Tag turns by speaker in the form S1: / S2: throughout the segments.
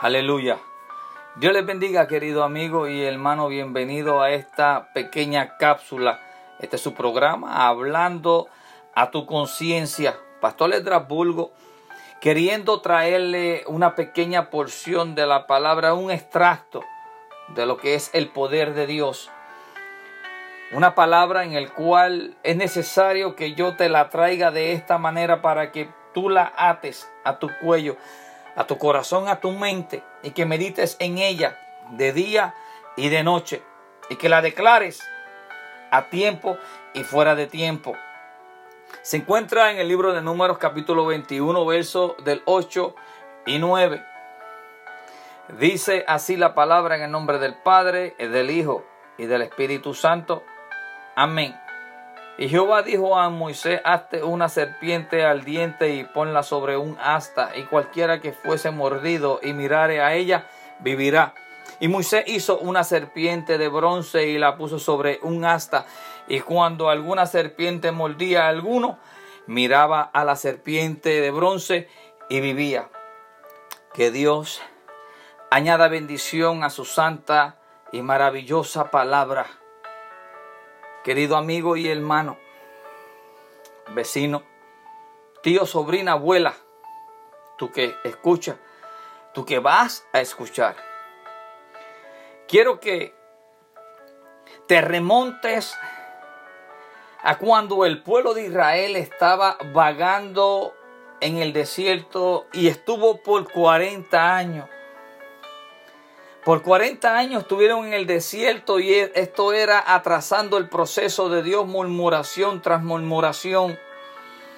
S1: Aleluya. Dios les bendiga, querido amigo y hermano. Bienvenido a esta pequeña cápsula. Este es su programa, Hablando a tu conciencia. Pastor Edrasburgo, queriendo traerle una pequeña porción de la palabra, un extracto de lo que es el poder de Dios. Una palabra en el cual es necesario que yo te la traiga de esta manera para que tú la ates a tu cuello a tu corazón, a tu mente y que medites en ella de día y de noche y que la declares a tiempo y fuera de tiempo. Se encuentra en el libro de Números capítulo 21, verso del 8 y 9. Dice así la palabra en el nombre del Padre, del Hijo y del Espíritu Santo. Amén. Y Jehová dijo a Moisés, hazte una serpiente al diente y ponla sobre un asta, y cualquiera que fuese mordido y mirare a ella, vivirá. Y Moisés hizo una serpiente de bronce y la puso sobre un asta, y cuando alguna serpiente mordía a alguno, miraba a la serpiente de bronce y vivía. Que Dios añada bendición a su santa y maravillosa palabra querido amigo y hermano, vecino, tío, sobrina, abuela, tú que escuchas, tú que vas a escuchar. Quiero que te remontes a cuando el pueblo de Israel estaba vagando en el desierto y estuvo por 40 años. Por 40 años estuvieron en el desierto y e, esto era atrasando el proceso de Dios, murmuración tras murmuración.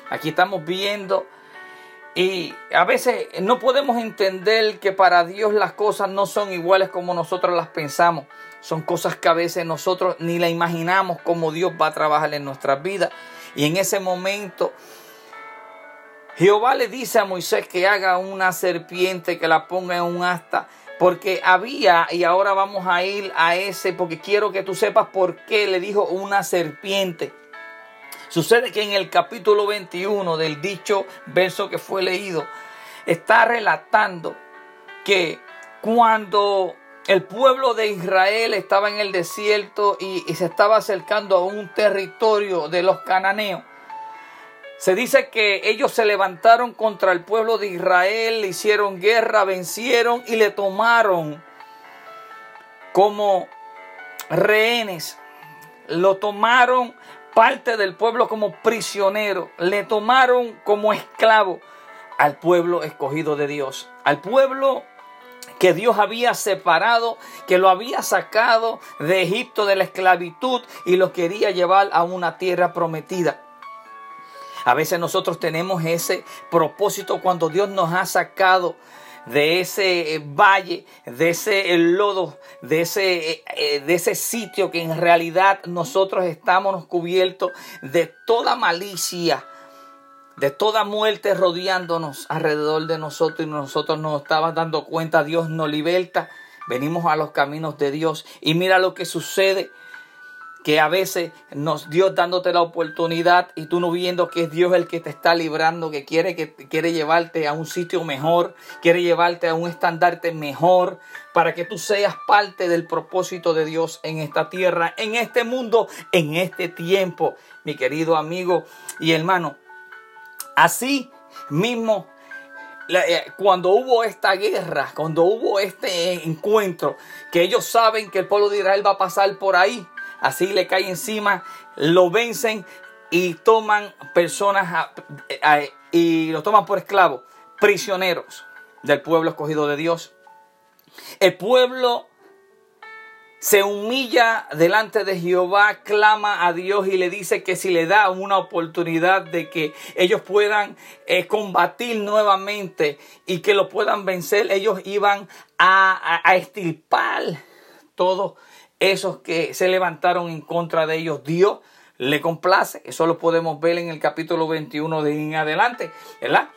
S1: Aquí estamos viendo y a veces no podemos entender que para Dios las cosas no son iguales como nosotros las pensamos. Son cosas que a veces nosotros ni la imaginamos como Dios va a trabajar en nuestras vidas. Y en ese momento Jehová le dice a Moisés que haga una serpiente, que la ponga en un asta porque había, y ahora vamos a ir a ese, porque quiero que tú sepas por qué le dijo una serpiente. Sucede que en el capítulo 21 del dicho verso que fue leído, está relatando que cuando el pueblo de Israel estaba en el desierto y, se estaba acercando a un territorio de los cananeos, se dice que ellos se levantaron contra el pueblo de Israel, hicieron guerra, vencieron y le tomaron como rehenes. Lo tomaron parte del pueblo como prisionero. Le tomaron como esclavo al pueblo escogido de Dios. Al pueblo que Dios había separado, que lo había sacado de Egipto de la esclavitud y lo quería llevar a una tierra prometida. A veces nosotros tenemos ese propósito cuando Dios nos ha sacado de ese eh, valle, de ese lodo, de ese, eh, eh, de ese sitio que en realidad nosotros estamos cubiertos de toda malicia, de toda muerte rodeándonos alrededor de nosotros y nosotros nos estábamos dando cuenta, Dios nos liberta, venimos a los caminos de Dios. Y mira lo que sucede que a veces nos Dios dándote la oportunidad y tú no viendo que es Dios el que te está librando, que quiere que quiere llevarte a un sitio mejor, quiere llevarte a un estandarte mejor para que tú seas parte del propósito de Dios en esta tierra, en este mundo, en este tiempo, mi querido amigo y hermano. Así mismo eh, cuando hubo esta guerra, cuando hubo este encuentro, que ellos saben que el pueblo de Israel va a pasar por ahí, así le cae encima, lo vencen y toman personas y los toman por esclavos, prisioneros del pueblo escogido de Dios. El pueblo se humilla delante de Jehová, clama a Dios y le dice que si le da una oportunidad de que ellos puedan eh, combatir nuevamente y que lo puedan vencer, ellos iban a, a, a todo esos que se levantaron en contra de ellos, Dios le complace. Eso lo podemos ver en el capítulo 21 de adelante, ¿verdad?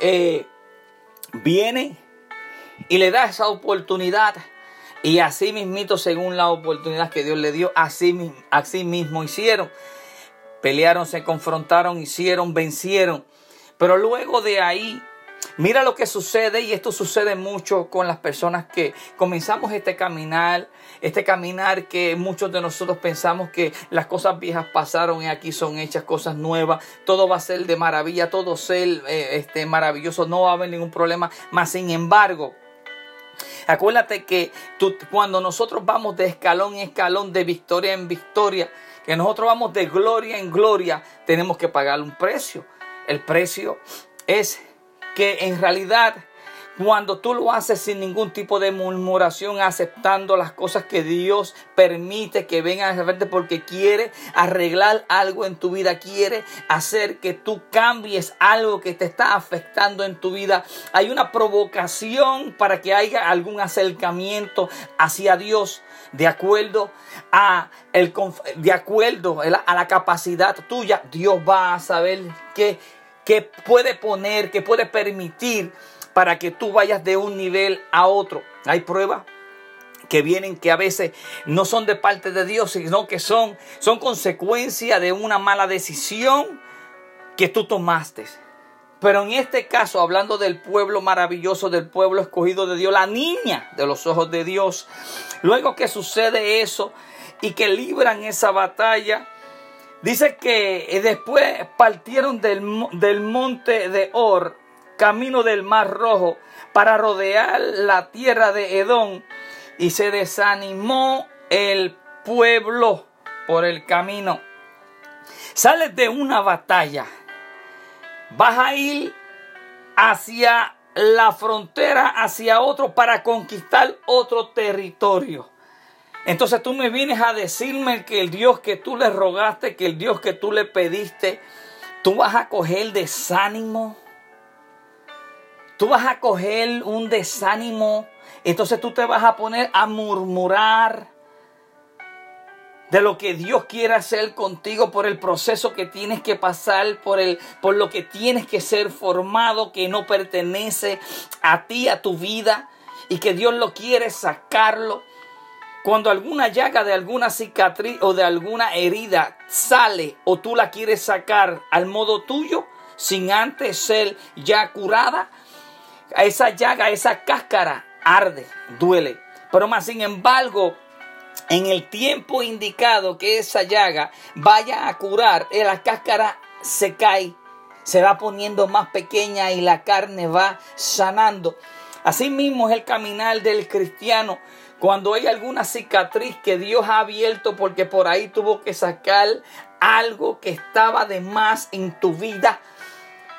S1: Eh, viene y le da esa oportunidad. Y así mismito, según la oportunidad que Dios le dio, así, así mismo hicieron. Pelearon, se confrontaron, hicieron, vencieron. Pero luego de ahí Mira lo que sucede y esto sucede mucho con las personas que comenzamos este caminar, este caminar que muchos de nosotros pensamos que las cosas viejas pasaron y aquí son hechas cosas nuevas, todo va a ser de maravilla, todo ser eh, este, maravilloso, no va a haber ningún problema, más sin embargo, Acuérdate que cuando nosotros vamos de escalón en escalón, de victoria en victoria, que nosotros vamos de gloria en gloria, tenemos que pagar un precio. El precio es que en realidad cuando tú lo haces sin ningún tipo de murmuración, aceptando las cosas que Dios permite que vengan a frente porque quiere arreglar algo en tu vida, quiere hacer que tú cambies algo que te está afectando en tu vida. Hay una provocación para que haya algún acercamiento hacia Dios de acuerdo a el de acuerdo a la capacidad tuya. Dios va a saber qué que puede poner, que puede permitir para que tú vayas de un nivel a otro. Hay pruebas que vienen que a veces no son de parte de Dios, sino que son, son consecuencia de una mala decisión que tú tomaste. Pero en este caso, hablando del pueblo maravilloso, del pueblo escogido de Dios, la niña de los ojos de Dios, luego que sucede eso y que libran esa batalla, Dice que después partieron del, del monte de Or, camino del Mar Rojo, para rodear la tierra de Edom, y se desanimó el pueblo por el camino. Sales de una batalla, vas a ir hacia la frontera, hacia otro, para conquistar otro territorio. Entonces tú me vienes a decirme que el Dios que tú le rogaste, que el Dios que tú le pediste, tú vas a coger desánimo. Tú vas a coger un desánimo. Entonces tú te vas a poner a murmurar de lo que Dios quiere hacer contigo por el proceso que tienes que pasar, por, el, por lo que tienes que ser formado, que no pertenece a ti, a tu vida, y que Dios lo quiere sacarlo. Cuando alguna llaga de alguna cicatriz o de alguna herida sale o tú la quieres sacar al modo tuyo, sin antes ser ya curada, esa llaga, esa cáscara arde, duele. Pero más sin embargo, en el tiempo indicado que esa llaga vaya a curar, eh, la cáscara se cae, se va poniendo más pequeña y la carne va sanando. Así mismo es el caminar del cristiano cuando hay alguna cicatriz que Dios ha abierto porque por ahí tuvo que sacar algo que estaba de más en tu vida.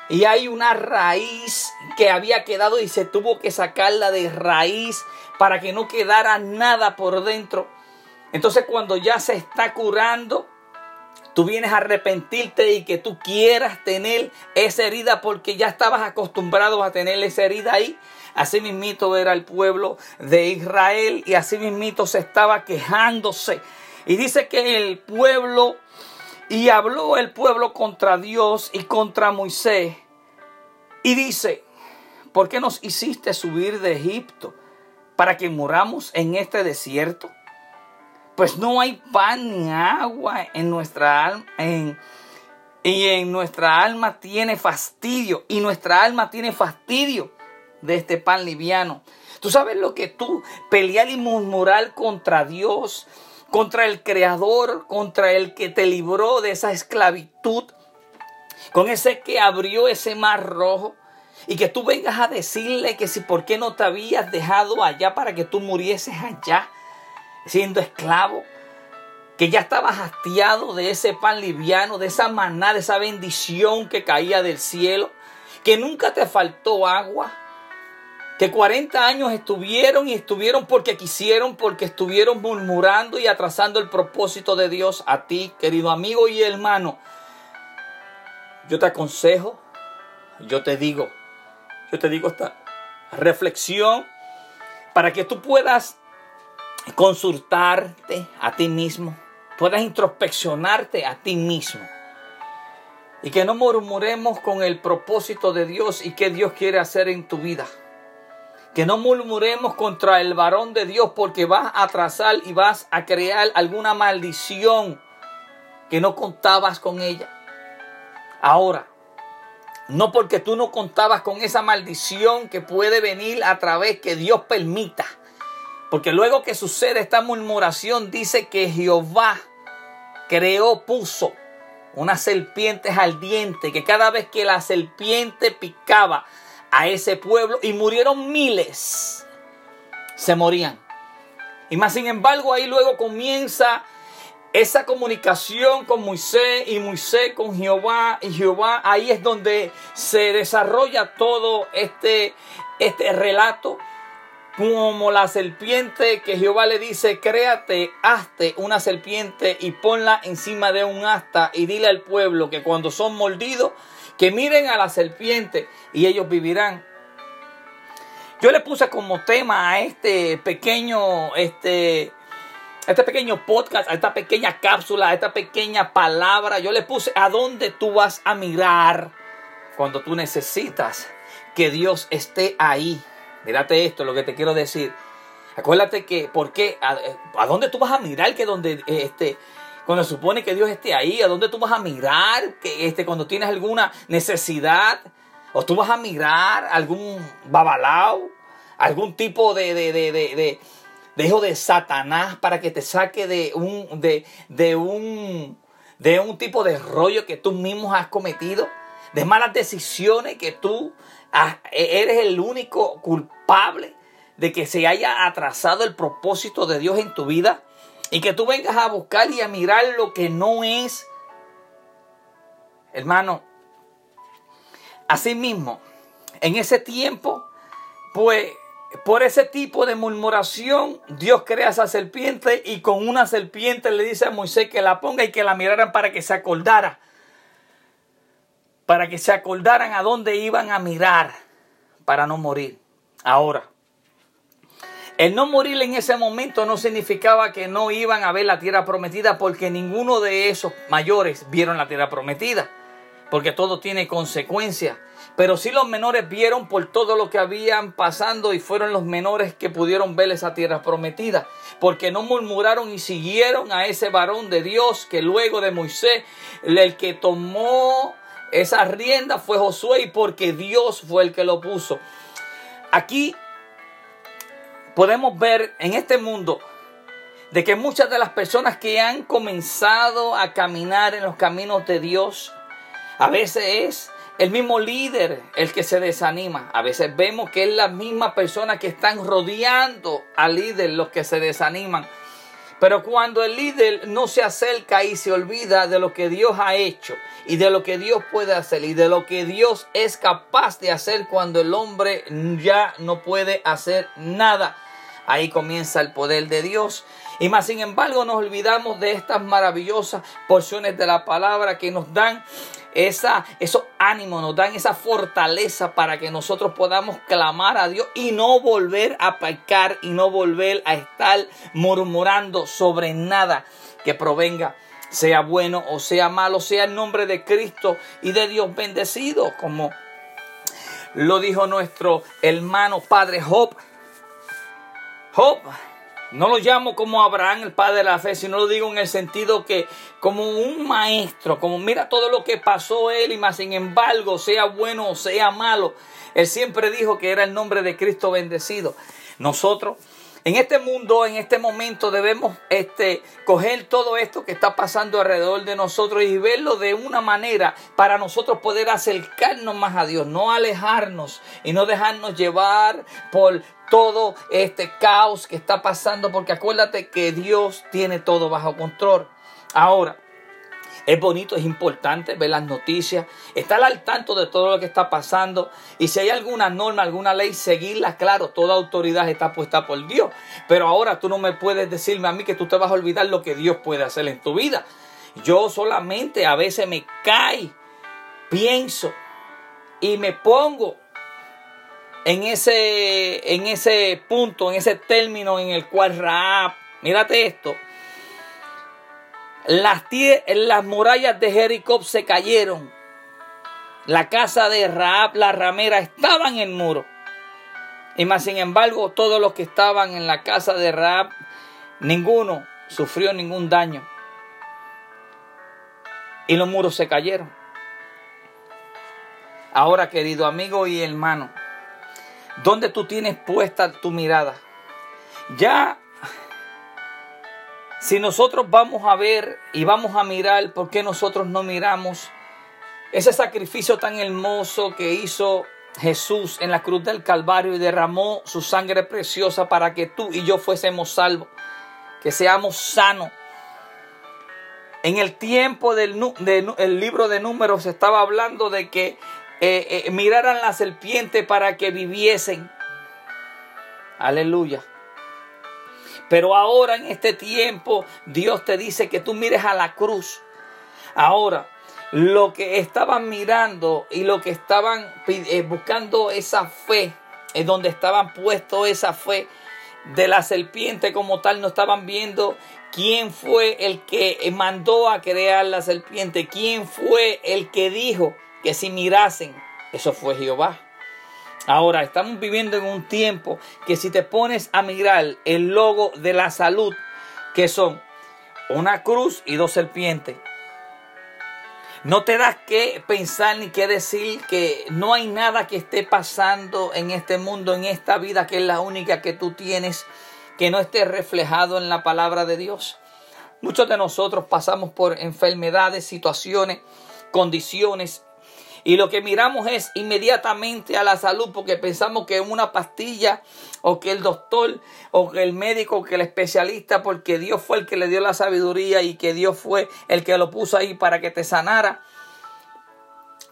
S1: Y hay una raíz que había quedado y se tuvo que sacarla de raíz para que no quedara nada por dentro. Entonces cuando ya se está curando, tú vienes a arrepentirte y que tú quieras tener esa herida porque ya estabas acostumbrado a tener esa herida ahí. Así mismito era el pueblo de Israel y así mismito se estaba quejándose. Y dice que el pueblo, y habló el pueblo contra Dios y contra Moisés. Y dice, ¿por qué nos hiciste subir de Egipto para que moramos en este desierto? Pues no hay pan ni agua en nuestra alma. y en nuestra alma tiene fastidio. Y nuestra alma tiene fastidio de este pan liviano. Tú sabes lo que tú pelear y murmurar contra Dios, contra el Creador, contra el que te libró de esa esclavitud, con ese que abrió ese mar rojo. Y que tú vengas a decirle que si por qué no te habías dejado allá para que tú murieses allá, siendo esclavo que ya estabas hastiado de ese pan liviano, de esa maná, de esa bendición que caía del cielo, que nunca te faltó agua, que 40 años estuvieron y estuvieron porque quisieron, porque estuvieron murmurando y atrasando el propósito de Dios a ti, querido amigo y hermano. Yo te aconsejo, yo te digo, yo te digo esta reflexión para que tú puedas consultarte a ti mismo, puedas introspeccionarte a ti mismo. Y que no murmuremos con el propósito de Dios y qué Dios quiere hacer en tu vida. Que no murmuremos contra el varón de Dios porque vas a atrasar y vas a crear alguna maldición que no contabas con ella. Ahora, No porque tú no contabas con esa maldición que puede venir a través que Dios permita. Porque luego que sucede esta murmuración dice que Jehová creó, puso unas serpientes ardientes, que cada vez que la serpiente picaba a ese pueblo y murieron miles, se morían. Y más sin embargo ahí luego comienza esa comunicación con Moisés y Moisés con Jehová y Jehová, ahí es donde se desarrolla todo este, este relato. Como la serpiente que Jehová le dice, créate, hazte una serpiente y ponla encima de un asta y dile al pueblo que cuando son mordidos, que miren a la serpiente y ellos vivirán. Yo le puse como tema a este pequeño, este, este pequeño podcast, a esta pequeña cápsula, a esta pequeña palabra, yo le puse a dónde tú vas a mirar cuando tú necesitas que Dios esté ahí. Mírate esto, lo que te quiero decir. Acuérdate que, ¿por qué? ¿A, dónde tú vas a mirar que donde este, cuando supone que Dios esté ahí? ¿A dónde tú vas a mirar que este, cuando tienes alguna necesidad? ¿O tú vas a mirar algún babalao? ¿Algún tipo de, de, de, de de hijo de Satanás para que te saque de un, de, un, de un tipo de rollo que tú mismo has cometido, de malas decisiones que tú eres el único culpable de que se haya atrasado el propósito de Dios en tu vida y que tú vengas a buscar y a mirar lo que no es. Hermano, así mismo, en ese tiempo, pues por ese tipo de murmuración, Dios crea esa serpiente y con una serpiente le dice a Moisés que la ponga y que la miraran para que se acordara. Para que se acordaran a dónde iban a mirar para no morir. Ahora, el no morir en ese momento no significaba que no iban a ver la tierra prometida porque ninguno de esos mayores vieron la tierra prometida. Porque todo tiene consecuencias. Pero sí los menores vieron por todo lo que habían pasando y fueron los menores que pudieron ver esa tierra prometida. Porque no murmuraron y siguieron a ese varón de Dios que luego de Moisés, el que tomó esa rienda fue Josué y porque Dios fue el que lo puso. Aquí podemos ver en este mundo de que muchas de las personas que han comenzado a caminar en los caminos de Dios, a veces es el mismo líder el que se desanima. A veces vemos que es la misma persona que están rodeando al líder los que se desaniman. Pero cuando el líder no se acerca y se olvida de lo que Dios ha hecho y de lo que Dios puede hacer y de lo que Dios es capaz de hacer cuando el hombre ya no puede hacer nada, ahí comienza el poder de Dios. Y más sin embargo nos olvidamos de estas maravillosas porciones de la palabra que nos dan esa, esos ánimos, nos dan esa fortaleza para que nosotros podamos clamar a Dios y no volver a pecar y no volver a estar murmurando sobre nada que provenga sea bueno o sea malo, sea el nombre de Cristo y de Dios bendecido, como lo dijo nuestro hermano Padre Job. Job no lo llamo como Abraham, el padre de la fe, sino lo digo en el sentido que como un maestro, como mira todo lo que pasó él y más sin embargo, sea bueno o sea malo, él siempre dijo que era el nombre de Cristo bendecido. Nosotros en este mundo, en este momento, debemos este, coger todo esto que está pasando alrededor de nosotros y verlo de una manera para nosotros poder acercarnos más a Dios, no alejarnos y no dejarnos llevar por todo este caos que está pasando, porque acuérdate que Dios tiene todo bajo control. Ahora, es bonito, es importante ver las noticias, estar al tanto de todo lo que está pasando y si hay alguna norma, alguna ley, seguirla, claro, toda autoridad está puesta por Dios. Pero ahora tú no me puedes decirme a mí que tú te vas a olvidar lo que Dios puede hacer en tu vida. Yo solamente a veces me cae, pienso y me pongo en ese, en ese punto, en ese término en el cual Raab, mírate esto, las, las murallas de Jericó se cayeron. La casa de Raab, la ramera, estaba en el muro. Y más sin embargo, todos los que estaban en la casa de Raab, ninguno sufrió ningún daño. Y los muros se cayeron. Ahora, querido amigo y hermano, ¿dónde tú tienes puesta tu mirada? Ya, si nosotros vamos a ver y vamos a mirar, ¿por qué nosotros no miramos ese sacrificio tan hermoso que hizo Jesús en la cruz del Calvario y derramó su sangre preciosa para que tú y yo fuésemos salvos, que seamos sanos? En el tiempo del, libro de números estaba hablando de que eh, eh, miraran la serpiente para que viviesen. Aleluya. Pero ahora en este tiempo Dios te dice que tú mires a la cruz. Ahora, lo que estaban mirando y lo que estaban eh, buscando esa fe, es donde estaban puestos esa fe de la serpiente como tal, no estaban viendo quién fue el que mandó a crear la serpiente, quién fue el que dijo que si mirasen, eso fue Jehová. Ahora, estamos viviendo en un tiempo que si te pones a mirar el logo de la salud, que son una cruz y dos serpientes, no te das que pensar ni que decir que no hay nada que esté pasando en este mundo, en esta vida, que es la única que tú tienes, que no esté reflejado en la palabra de Dios. Muchos de nosotros pasamos por enfermedades, situaciones, condiciones y lo que miramos es inmediatamente a la salud porque pensamos que una pastilla o que el doctor o que el médico o que el especialista porque Dios fue el que le dio la sabiduría y que Dios fue el que lo puso ahí para que te sanara.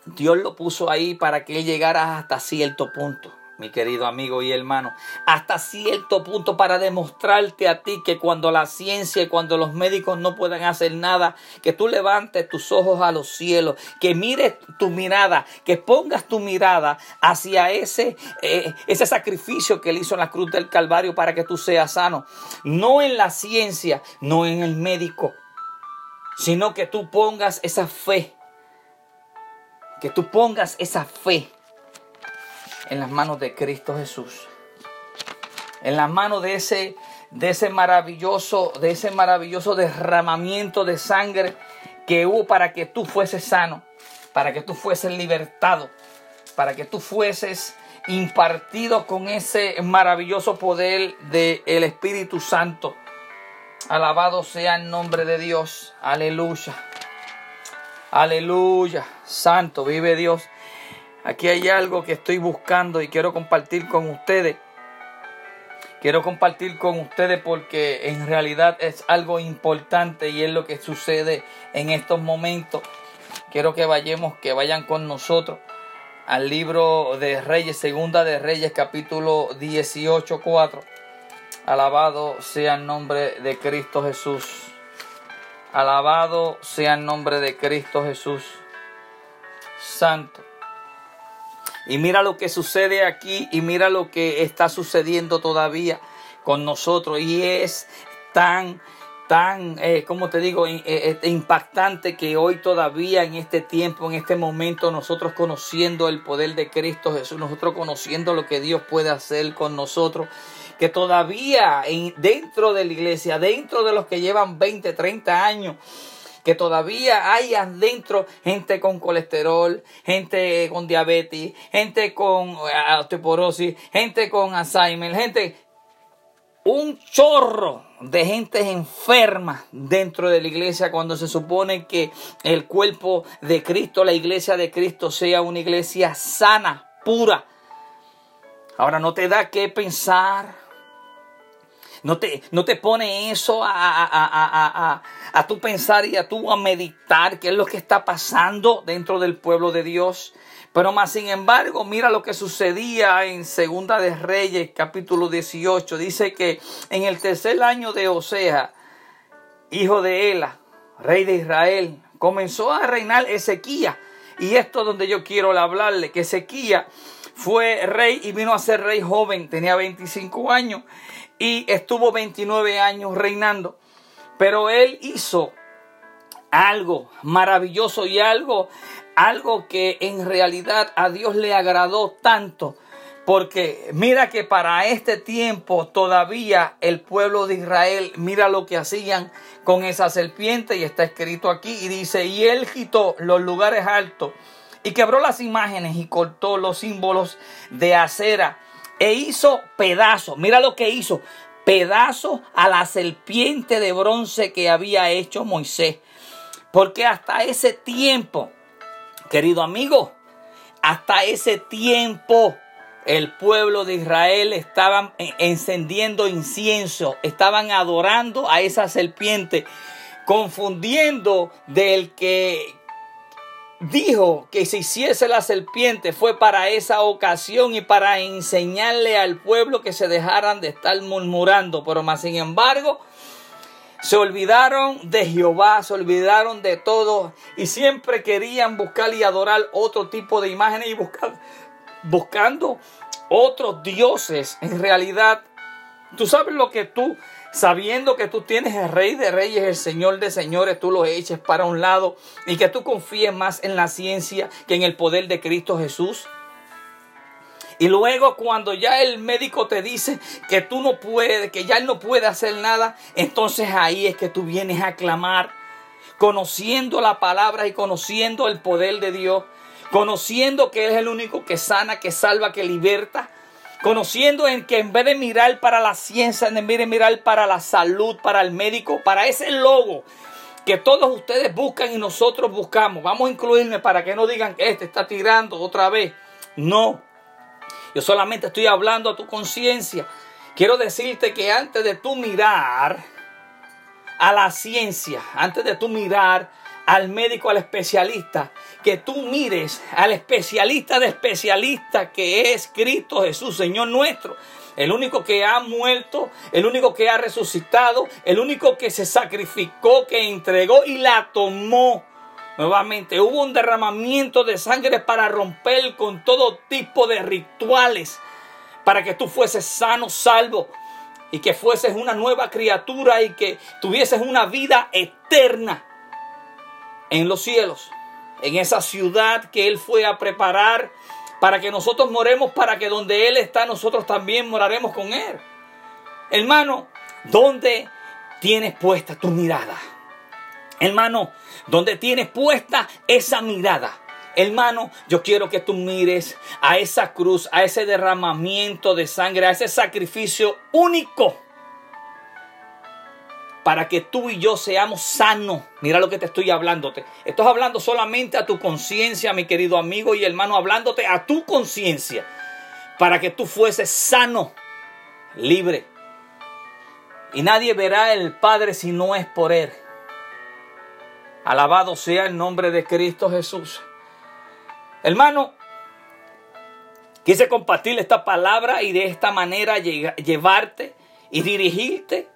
S1: Dios lo puso ahí para que él llegara hasta cierto punto mi querido amigo y hermano, hasta cierto punto para demostrarte a ti que cuando la ciencia y cuando los médicos no puedan hacer nada, que tú levantes tus ojos a los cielos, que mires tu mirada, que pongas tu mirada hacia ese, eh, ese sacrificio que él hizo en la cruz del Calvario para que tú seas sano. No en la ciencia, no en el médico, sino que tú pongas esa fe, que tú pongas esa fe en las manos de Cristo Jesús. En las manos de ese, de ese maravilloso, de ese maravilloso derramamiento de sangre que hubo para que tú fueses sano, para que tú fueses libertado, para que tú fueses impartido con ese maravilloso poder del Espíritu Santo. Alabado sea el nombre de Dios. Aleluya. Aleluya. Santo, vive Dios. Aquí hay algo que estoy buscando y quiero compartir con ustedes. Quiero compartir con ustedes porque en realidad es algo importante y es lo que sucede en estos momentos. Quiero que vayamos, que vayan con nosotros al libro de Reyes, segunda de Reyes, capítulo 18, 4. Alabado sea el nombre de Cristo Jesús. Alabado sea el nombre de Cristo Jesús. Santo. Y mira lo que sucede aquí y mira lo que está sucediendo todavía con nosotros. Y es tan, tan, eh, como te digo, eh, eh, impactante que hoy todavía en este tiempo, en este momento, nosotros conociendo el poder de Cristo Jesús, nosotros conociendo lo que Dios puede hacer con nosotros, que todavía en, dentro de la iglesia, dentro de los que llevan 20, 30 años, que todavía hay adentro gente con colesterol, gente con diabetes, gente con eh, osteoporosis, gente con Alzheimer, gente, un chorro de gente enferma dentro de la iglesia cuando se supone que el cuerpo de Cristo, la iglesia de Cristo sea una iglesia sana, pura. Ahora no te da que pensar no te, no te pone eso a, a, a, a, tu pensar y a tu a meditar qué es lo que está pasando dentro del pueblo de Dios. Pero más sin embargo, mira lo que sucedía en Segunda de Reyes, capítulo 18. Dice que en el tercer año de Osea, hijo de Ela, rey de Israel, comenzó a reinar Ezequías. Y esto es donde yo quiero hablarle, que Ezequías fue rey y vino a ser rey joven, tenía 25 años y estuvo 29 años reinando. Pero él hizo algo maravilloso y algo, algo que en realidad a Dios le agradó tanto. Porque mira que para este tiempo todavía el pueblo de Israel, mira lo que hacían con esa serpiente y está escrito aquí y dice, y él quitó los lugares altos Y quebró las imágenes y cortó los símbolos de acera e hizo pedazos. Mira lo que hizo. Pedazos a la serpiente de bronce que había hecho Moisés. Porque hasta ese tiempo, querido amigo, hasta ese tiempo el pueblo de Israel estaban encendiendo incienso, estaban adorando a esa serpiente, confundiendo del que dijo que se hiciese la serpiente fue para esa ocasión y para enseñarle al pueblo que se dejaran de estar murmurando, pero más sin embargo, se olvidaron de Jehová, se olvidaron de todo y siempre querían buscar y adorar otro tipo de imágenes y buscar, buscando otros dioses. En realidad, tú sabes lo que tú sabiendo que tú tienes el Rey de Reyes, el Señor de Señores, tú lo eches para un lado y que tú confíes más en la ciencia que en el poder de Cristo Jesús. Y luego cuando ya el médico te dice que tú no puedes, que ya él no puede hacer nada, entonces ahí es que tú vienes a clamar, conociendo la palabra y conociendo el poder de Dios, conociendo que Él es el único que sana, que salva, que liberta, Conociendo en que en vez de mirar para la ciencia, en vez de mirar para la salud, para el médico, para ese logo que todos ustedes buscan y nosotros buscamos. Vamos a incluirme para que no digan que este está tirando otra vez. No. Yo solamente estoy hablando a tu conciencia. Quiero decirte que antes de tú mirar a la ciencia, antes de tú mirar al médico, al especialista, que tú mires al especialista de especialistas que es Cristo Jesús, Señor nuestro. El único que ha muerto, el único que ha resucitado, el único que se sacrificó, que entregó y la tomó. Nuevamente, hubo un derramamiento de sangre para romper con todo tipo de rituales, para que tú fueses sano, salvo, y que fueses una nueva criatura y que tuvieses una vida eterna en los cielos, en esa ciudad que Él fue a preparar para que nosotros moremos, para que donde Él está nosotros también moraremos con Él. Hermano, ¿dónde tienes puesta tu mirada? Hermano, ¿dónde tienes puesta esa mirada? Hermano, yo quiero que tú mires a esa cruz, a ese derramamiento de sangre, a ese sacrificio único para que tú y yo seamos sanos. Mira lo que te estoy hablándote. Estoy hablando solamente a tu conciencia, mi querido amigo y hermano, hablándote a tu conciencia, para que tú fueses sano, libre. Y nadie verá el Padre si no es por Él. Alabado sea el nombre de Cristo Jesús. Hermano, quise compartir esta palabra y de esta manera llevarte y dirigirte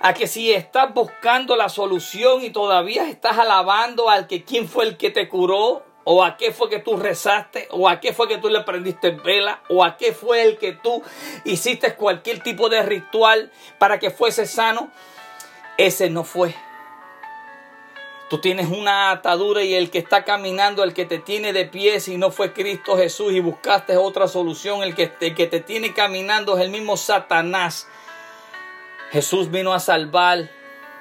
S1: a que si estás buscando la solución y todavía estás alabando al que quién fue el que te curó, o a qué fue que tú rezaste, o a qué fue que tú le prendiste vela, o a qué fue el que tú hiciste cualquier tipo de ritual para que fuese sano, ese no fue. Tú tienes una atadura y el que está caminando, el que te tiene de pie, si no fue Cristo Jesús y buscaste otra solución, el que, el que te tiene caminando es el mismo Satanás Jesús vino a salvar,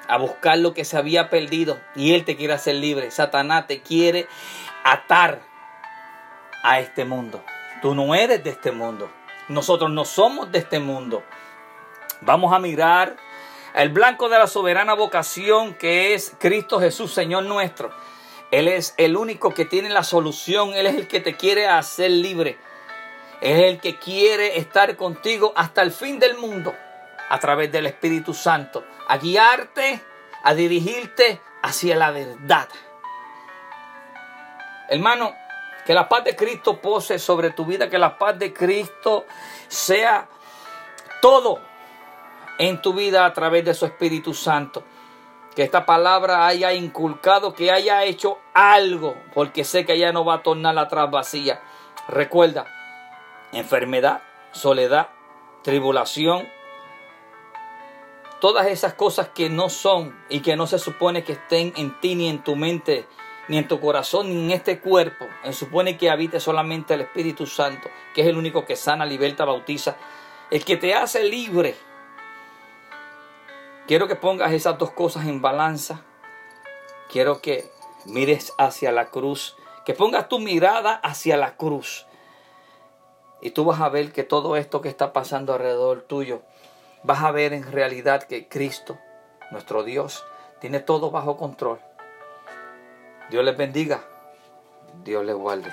S1: a buscar lo que se había perdido y Él te quiere hacer libre. Satanás te quiere atar a este mundo. Tú no eres de este mundo. Nosotros no somos de este mundo. Vamos a mirar el blanco de la soberana vocación que es Cristo Jesús, Señor nuestro. Él es el único que tiene la solución. Él es el que te quiere hacer libre. Es el que quiere estar contigo hasta el fin del mundo a través del Espíritu Santo, a guiarte, a dirigirte hacia la verdad. Hermano, que la paz de Cristo pose sobre tu vida, que la paz de Cristo sea todo en tu vida a través de su Espíritu Santo. Que esta palabra haya inculcado, que haya hecho algo, porque sé que ella no va a tornar atrás vacía. Recuerda, enfermedad, soledad, tribulación, todas esas cosas que no son y que no se supone que estén en ti ni en tu mente, ni en tu corazón, ni en este cuerpo. Se supone que habite solamente el Espíritu Santo, que es el único que sana, liberta, bautiza, el que te hace libre. Quiero que pongas esas dos cosas en balanza. Quiero que mires hacia la cruz Que pongas tu mirada hacia la cruz. Y tú vas a ver que todo esto que está pasando alrededor tuyo, vas a ver en realidad que Cristo, nuestro Dios, tiene todo bajo control. Dios les bendiga. Dios les guarde.